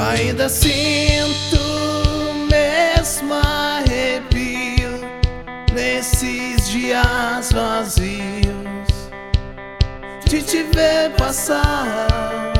Ainda sinto mesmo arrepio nesses dias vazios de te ver passar.